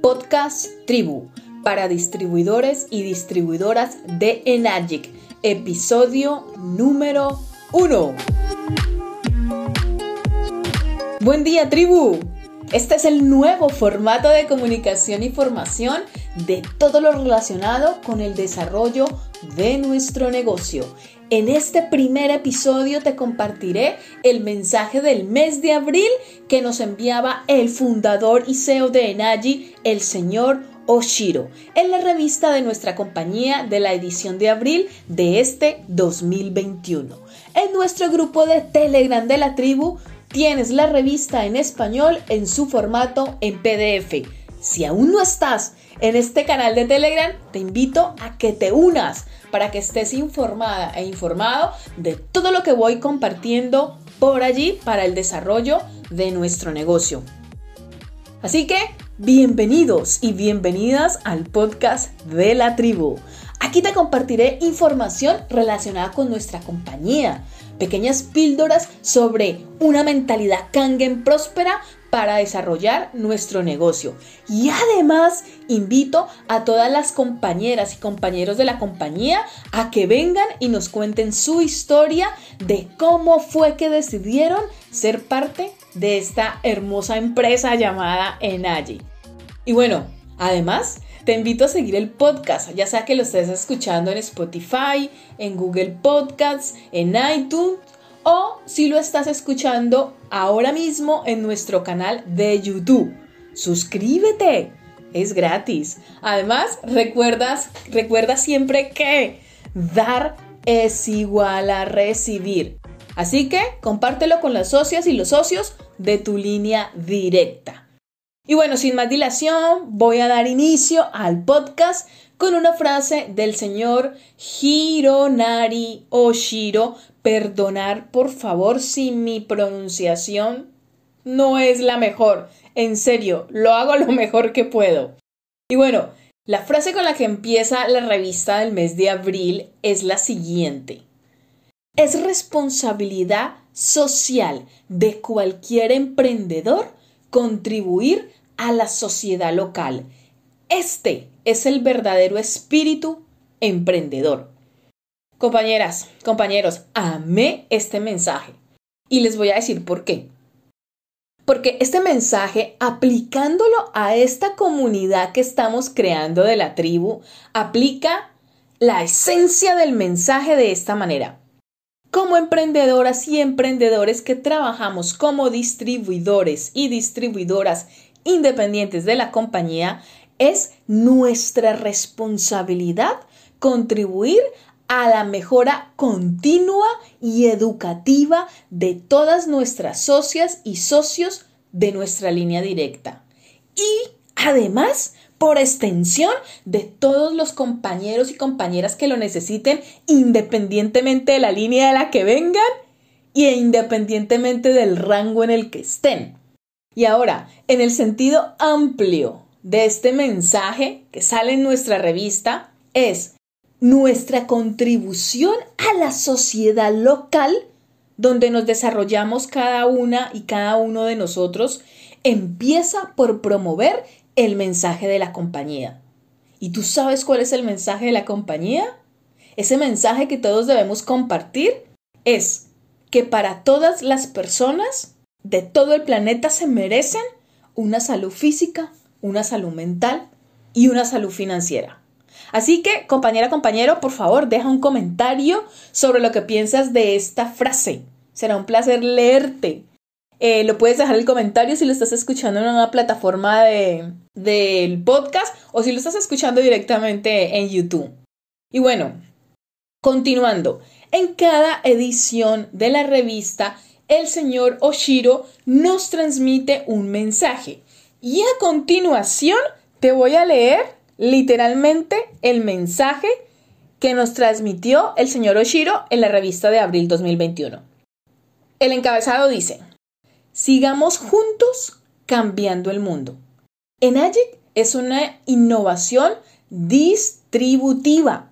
Podcast Tribu para distribuidores y distribuidoras de Enagic, episodio número 1. Buen día, tribu. Este es el nuevo formato de comunicación y formación de todo lo relacionado con el desarrollo de nuestro negocio. En este primer episodio te compartiré el mensaje del mes de abril que nos enviaba el fundador y CEO de Enaji, el señor Oshiro, en la revista de nuestra compañía de la edición de abril de este 2021. En nuestro grupo de Telegram de la tribu tienes la revista en español en su formato en PDF. Si aún no estás en este canal de Telegram, te invito a que te unas para que estés informada e informado de todo lo que voy compartiendo por allí para el desarrollo de nuestro negocio. Así que, bienvenidos y bienvenidas al podcast de la tribu. Aquí te compartiré información relacionada con nuestra compañía, pequeñas píldoras sobre una mentalidad Kangen próspera para desarrollar nuestro negocio. Y además invito a todas las compañeras y compañeros de la compañía a que vengan y nos cuenten su historia de cómo fue que decidieron ser parte de esta hermosa empresa llamada Enaji. Y bueno, además te invito a seguir el podcast, ya sea que lo estés escuchando en Spotify, en Google Podcasts, en iTunes o si lo estás escuchando ahora mismo en nuestro canal de YouTube. Suscríbete, es gratis. Además, recuerdas, recuerda siempre que dar es igual a recibir. Así que compártelo con las socias y los socios de tu línea directa. Y bueno, sin más dilación, voy a dar inicio al podcast con una frase del señor Hironari Oshiro. Perdonar, por favor, si mi pronunciación no es la mejor. En serio, lo hago lo mejor que puedo. Y bueno, la frase con la que empieza la revista del mes de abril es la siguiente. Es responsabilidad social de cualquier emprendedor contribuir a la sociedad local. Este es el verdadero espíritu emprendedor. Compañeras, compañeros, amé este mensaje y les voy a decir por qué. Porque este mensaje, aplicándolo a esta comunidad que estamos creando de la tribu, aplica la esencia del mensaje de esta manera. Como emprendedoras y emprendedores que trabajamos como distribuidores y distribuidoras independientes de la compañía, es nuestra responsabilidad contribuir a la mejora continua y educativa de todas nuestras socias y socios de nuestra línea directa. Y además, por extensión, de todos los compañeros y compañeras que lo necesiten, independientemente de la línea de la que vengan y independientemente del rango en el que estén. Y ahora, en el sentido amplio de este mensaje que sale en nuestra revista, es nuestra contribución a la sociedad local donde nos desarrollamos cada una y cada uno de nosotros, empieza por promover el mensaje de la compañía. ¿Y tú sabes cuál es el mensaje de la compañía? Ese mensaje que todos debemos compartir es que para todas las personas de todo el planeta se merecen una salud física, una salud mental y una salud financiera. Así que, compañera, compañero, por favor, deja un comentario sobre lo que piensas de esta frase. Será un placer leerte. Eh, lo puedes dejar en el comentario si lo estás escuchando en una plataforma de, del podcast o si lo estás escuchando directamente en YouTube. Y bueno, continuando, en cada edición de la revista el señor Oshiro nos transmite un mensaje. Y a continuación te voy a leer literalmente el mensaje que nos transmitió el señor Oshiro en la revista de abril 2021. El encabezado dice, sigamos juntos cambiando el mundo. Enagic es una innovación distributiva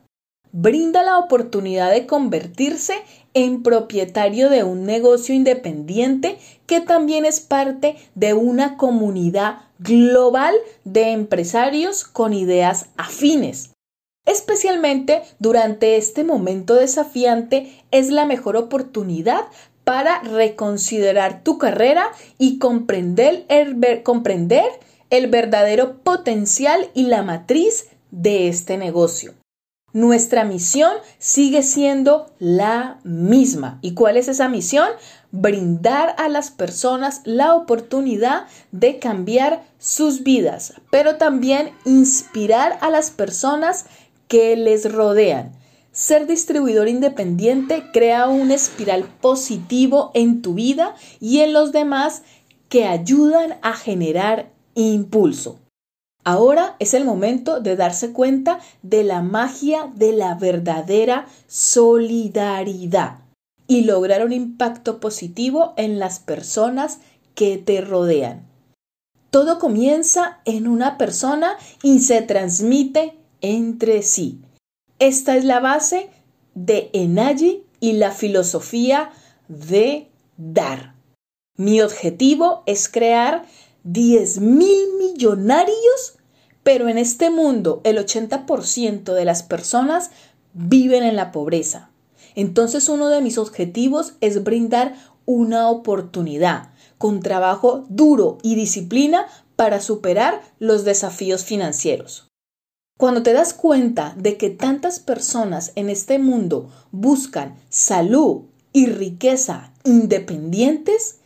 brinda la oportunidad de convertirse en propietario de un negocio independiente que también es parte de una comunidad global de empresarios con ideas afines. Especialmente durante este momento desafiante es la mejor oportunidad para reconsiderar tu carrera y comprender el, verdadero potencial y la matriz de este negocio. Nuestra misión sigue siendo la misma. ¿Y cuál es esa misión? Brindar a las personas la oportunidad de cambiar sus vidas, pero también inspirar a las personas que les rodean. Ser distribuidor independiente crea un espiral positivo en tu vida y en los demás que ayudan a generar impulso. Ahora es el momento de darse cuenta de la magia de la verdadera solidaridad y lograr un impacto positivo en las personas que te rodean. Todo comienza en una persona y se transmite entre sí. Esta es la base de Enaji y la filosofía de dar. Mi objetivo es crear 10 mil millonarios pero en este mundo el 80% de las personas viven en la pobreza. Entonces uno de mis objetivos es brindar una oportunidad con trabajo duro y disciplina para superar los desafíos financieros. Cuando te das cuenta de que tantas personas en este mundo buscan salud y riqueza independientes,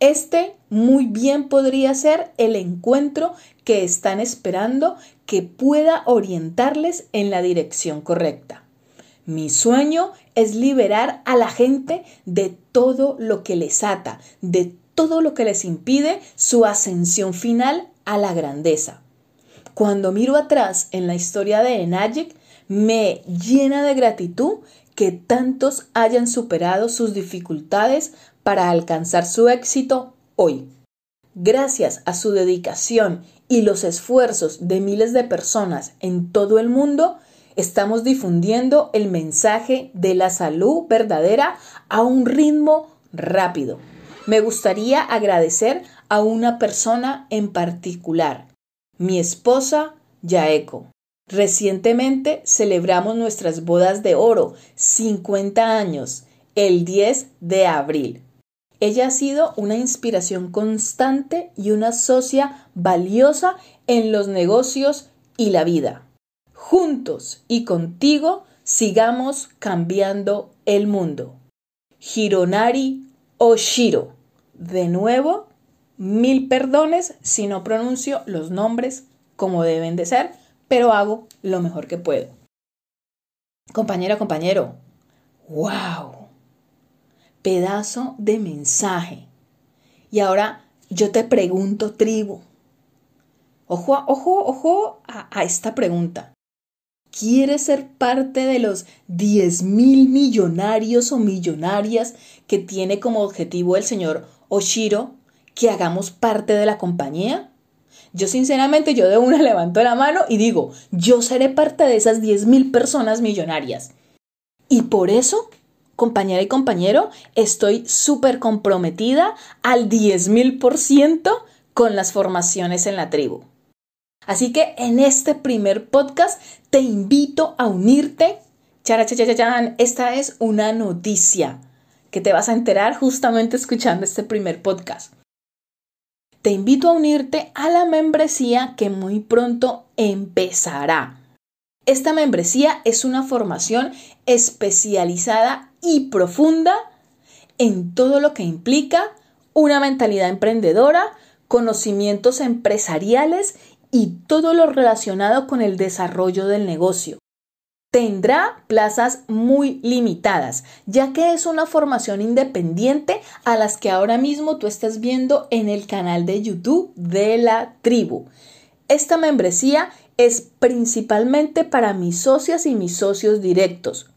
este muy bien podría ser el encuentro que están esperando que pueda orientarles en la dirección correcta. Mi sueño es liberar a la gente de todo lo que les ata, de todo lo que les impide su ascensión final a la grandeza. Cuando miro atrás en la historia de Enagic, me llena de gratitud que tantos hayan superado sus dificultades para alcanzar su éxito hoy. Gracias a su dedicación y los esfuerzos de miles de personas en todo el mundo, estamos difundiendo el mensaje de la salud verdadera a un ritmo rápido. Me gustaría agradecer a una persona en particular, mi esposa Yaeko. Recientemente celebramos nuestras bodas de oro, 50 años, el 10 de abril. Ella ha sido una inspiración constante y una socia valiosa en los negocios y la vida. Juntos y contigo sigamos cambiando el mundo. Hironari Oshiro. De nuevo, mil perdones si no pronuncio los nombres como deben de ser, pero hago lo mejor que puedo. Compañera, compañero, wow pedazo de mensaje. Y ahora yo te pregunto, tribu, ojo, ojo, ojo a, esta pregunta. ¿Quieres ser parte de los 10 mil millonarios o millonarias que tiene como objetivo el señor Oshiro que hagamos parte de la compañía? Yo sinceramente, yo de una levanto la mano y digo, yo seré parte de esas 10 mil personas millonarias. Y por eso compañera y compañero, estoy súper comprometida al 10.000% con las formaciones en la tribu. Así que en este primer podcast te invito a unirte. Esta es una noticia que te vas a enterar justamente escuchando este primer podcast. Te invito a unirte a la membresía que muy pronto empezará. Esta membresía es una formación especializada y profunda en todo lo que implica una mentalidad emprendedora, conocimientos empresariales y todo lo relacionado con el desarrollo del negocio. Tendrá plazas muy limitadas, ya que es una formación independiente a las que ahora mismo tú estás viendo en el canal de YouTube de la tribu. Esta membresía es principalmente para mis socias y mis socios directos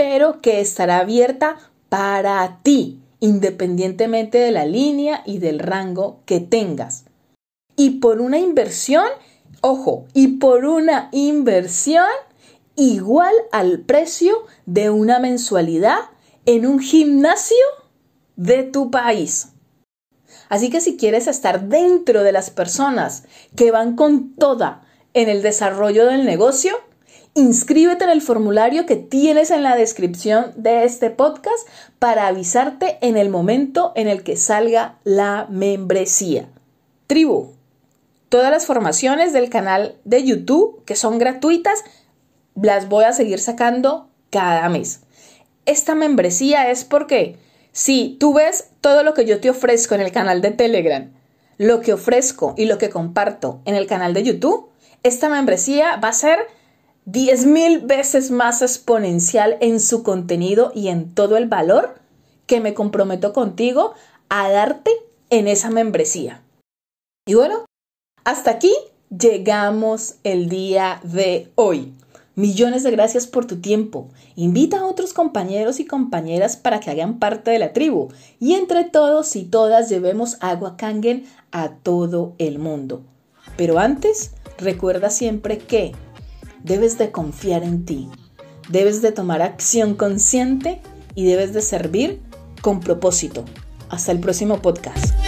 pero que estará abierta para ti, independientemente de la línea y del rango que tengas. Y por una inversión, ojo, y por una inversión igual al precio de una mensualidad en un gimnasio de tu país. Así que si quieres estar dentro de las personas que van con toda en el desarrollo del negocio, inscríbete en el formulario que tienes en la descripción de este podcast para avisarte en el momento en el que salga la membresía. Tribu, todas las formaciones del canal de YouTube que son gratuitas las voy a seguir sacando cada mes. Esta membresía es porque si tú ves todo lo que yo te ofrezco en el canal de Telegram, lo que ofrezco y lo que comparto en el canal de YouTube, esta membresía va a ser 10.000 veces más exponencial en su contenido y en todo el valor que me comprometo contigo a darte en esa membresía. Y bueno, hasta aquí llegamos el día de hoy. Millones de gracias por tu tiempo. Invita a otros compañeros y compañeras para que hagan parte de la tribu y entre todos y todas llevemos agua kangen a todo el mundo. Pero antes, recuerda siempre que debes de confiar en ti, debes de tomar acción consciente y debes de servir con propósito. Hasta el próximo podcast.